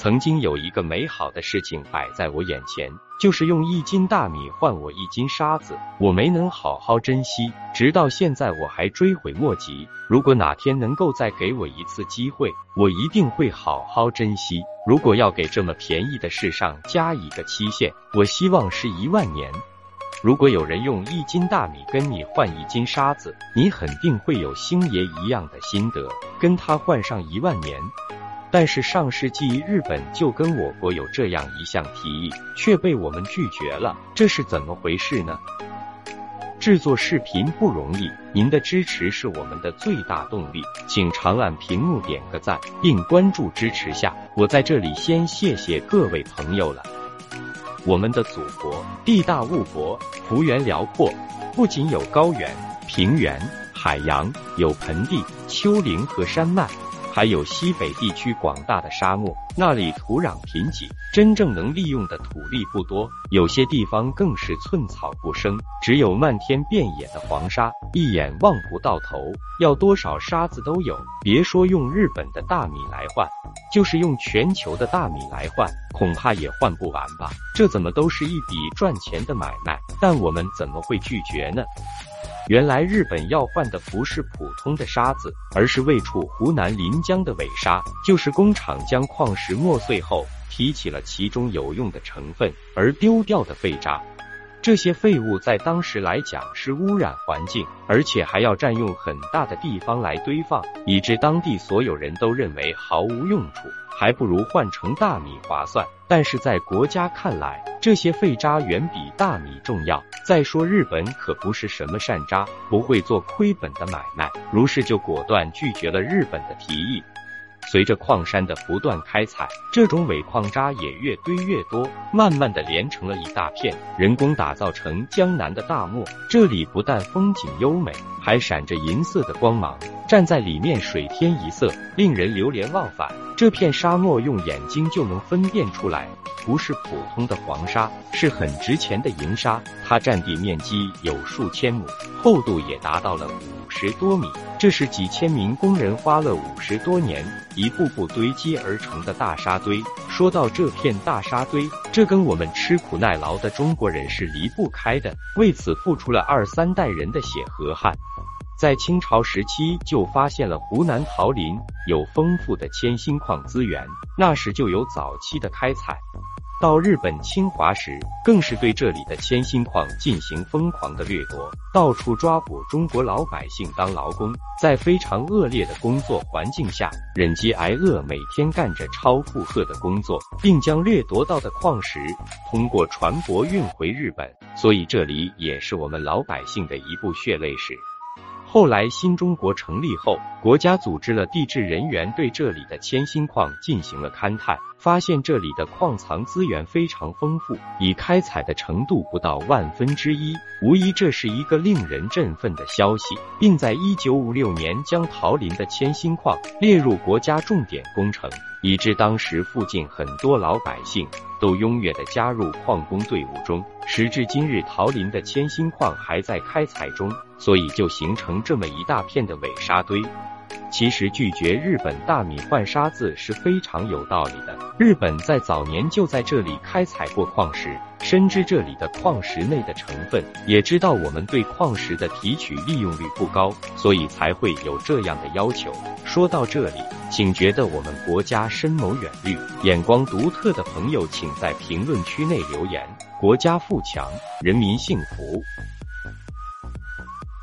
曾经有一个美好的事情摆在我眼前，就是用一斤大米换我一斤沙子，我没能好好珍惜，直到现在我还追悔莫及。如果哪天能够再给我一次机会，我一定会好好珍惜。如果要给这么便宜的事上加一个期限，我希望是一万年。如果有人用一斤大米跟你换一斤沙子，你肯定会有星爷一样的心得，跟他换上一万年。但是上世纪日本就跟我国有这样一项提议，却被我们拒绝了，这是怎么回事呢？制作视频不容易，您的支持是我们的最大动力，请长按屏幕点个赞，并关注支持下。我在这里先谢谢各位朋友了。我们的祖国地大物博，幅员辽阔，不仅有高原、平原、海洋，有盆地、丘陵和山脉。还有西北地区广大的沙漠，那里土壤贫瘠，真正能利用的土地不多，有些地方更是寸草不生，只有漫天遍野的黄沙，一眼望不到头，要多少沙子都有。别说用日本的大米来换，就是用全球的大米来换，恐怕也换不完吧？这怎么都是一笔赚钱的买卖？但我们怎么会拒绝呢？原来日本要换的不是普通的沙子，而是位处湖南临江的尾沙，就是工厂将矿石磨碎后提起了其中有用的成分而丢掉的废渣。这些废物在当时来讲是污染环境，而且还要占用很大的地方来堆放，以致当地所有人都认为毫无用处。还不如换成大米划算，但是在国家看来，这些废渣远比大米重要。再说日本可不是什么善渣，不会做亏本的买卖，如是就果断拒绝了日本的提议。随着矿山的不断开采，这种尾矿渣也越堆越多，慢慢的连成了一大片，人工打造成江南的大漠。这里不但风景优美，还闪着银色的光芒，站在里面水天一色，令人流连忘返。这片沙漠用眼睛就能分辨出来，不是普通的黄沙，是很值钱的银沙。它占地面积有数千亩，厚度也达到了五十多米。这是几千名工人花了五十多年，一步步堆积而成的大沙堆。说到这片大沙堆，这跟我们吃苦耐劳的中国人是离不开的，为此付出了二三代人的血和汗。在清朝时期就发现了湖南桃林有丰富的铅锌矿资源，那时就有早期的开采。到日本侵华时，更是对这里的铅锌矿进行疯狂的掠夺，到处抓捕中国老百姓当劳工，在非常恶劣的工作环境下忍饥挨饿，每天干着超负荷的工作，并将掠夺到的矿石通过船舶运回日本。所以这里也是我们老百姓的一部血泪史。后来，新中国成立后，国家组织了地质人员对这里的铅锌矿进行了勘探，发现这里的矿藏资源非常丰富，已开采的程度不到万分之一，无疑这是一个令人振奋的消息，并在一九五六年将桃林的铅锌矿列入国家重点工程。以致当时附近很多老百姓都踊跃地加入矿工队伍中。时至今日，桃林的铅锌矿还在开采中，所以就形成这么一大片的伪沙堆。其实拒绝日本大米换沙子是非常有道理的。日本在早年就在这里开采过矿石，深知这里的矿石内的成分，也知道我们对矿石的提取利用率不高，所以才会有这样的要求。说到这里，请觉得我们国家深谋远虑、眼光独特的朋友，请在评论区内留言。国家富强，人民幸福。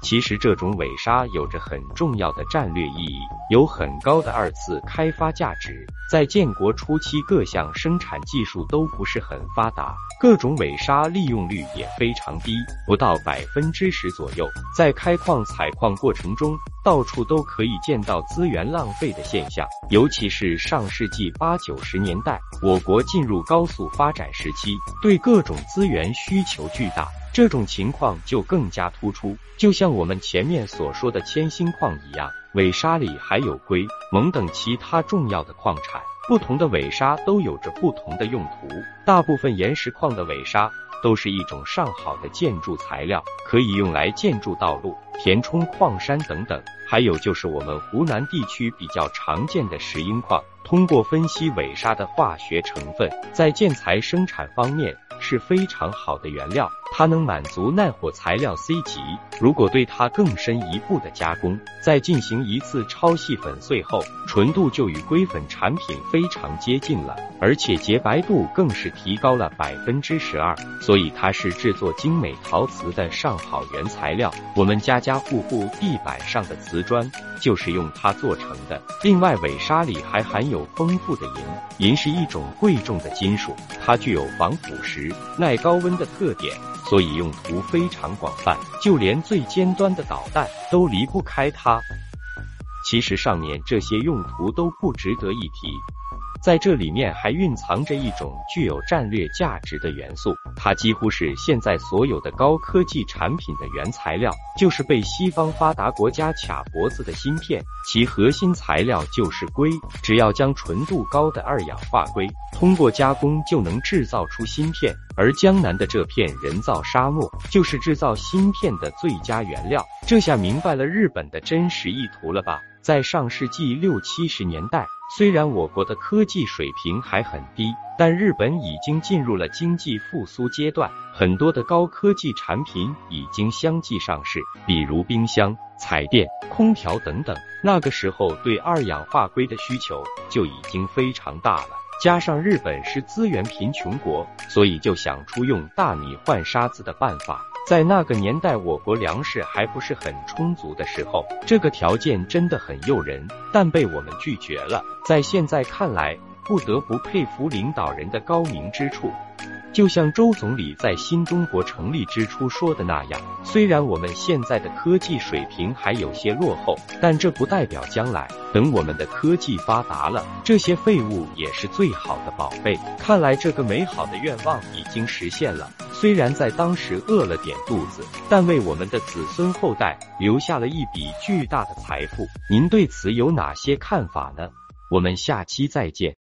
其实这种尾砂有着很重要的战略意义，有很高的二次开发价值。在建国初期，各项生产技术都不是很发达，各种尾砂利用率也非常低，不到百分之十左右。在开矿采矿过程中，到处都可以见到资源浪费的现象。尤其是上世纪八九十年代，我国进入高速发展时期，对各种资源需求巨大。这种情况就更加突出，就像我们前面所说的铅锌矿一样，尾沙里还有硅、锰等其他重要的矿产。不同的尾沙都有着不同的用途，大部分岩石矿的尾沙都是一种上好的建筑材料，可以用来建筑道路、填充矿山等等。还有就是我们湖南地区比较常见的石英矿，通过分析尾沙的化学成分，在建材生产方面。是非常好的原料，它能满足耐火材料 C 级。如果对它更深一步的加工，再进行一次超细粉碎后，纯度就与硅粉产品非常接近了，而且洁白度更是提高了百分之十二。所以它是制作精美陶瓷的上好原材料。我们家家户户地板上的瓷砖就是用它做成的。另外，尾砂里还含有丰富的银，银是一种贵重的金属，它具有防腐蚀。耐高温的特点，所以用途非常广泛，就连最尖端的导弹都离不开它。其实上面这些用途都不值得一提。在这里面还蕴藏着一种具有战略价值的元素，它几乎是现在所有的高科技产品的原材料，就是被西方发达国家卡脖子的芯片，其核心材料就是硅。只要将纯度高的二氧化硅通过加工，就能制造出芯片。而江南的这片人造沙漠，就是制造芯片的最佳原料。这下明白了日本的真实意图了吧？在上世纪六七十年代。虽然我国的科技水平还很低，但日本已经进入了经济复苏阶段，很多的高科技产品已经相继上市，比如冰箱、彩电、空调等等。那个时候对二氧化硅的需求就已经非常大了，加上日本是资源贫穷国，所以就想出用大米换沙子的办法。在那个年代，我国粮食还不是很充足的时候，这个条件真的很诱人，但被我们拒绝了。在现在看来，不得不佩服领导人的高明之处。就像周总理在新中国成立之初说的那样，虽然我们现在的科技水平还有些落后，但这不代表将来等我们的科技发达了，这些废物也是最好的宝贝。看来这个美好的愿望已经实现了，虽然在当时饿了点肚子，但为我们的子孙后代留下了一笔巨大的财富。您对此有哪些看法呢？我们下期再见。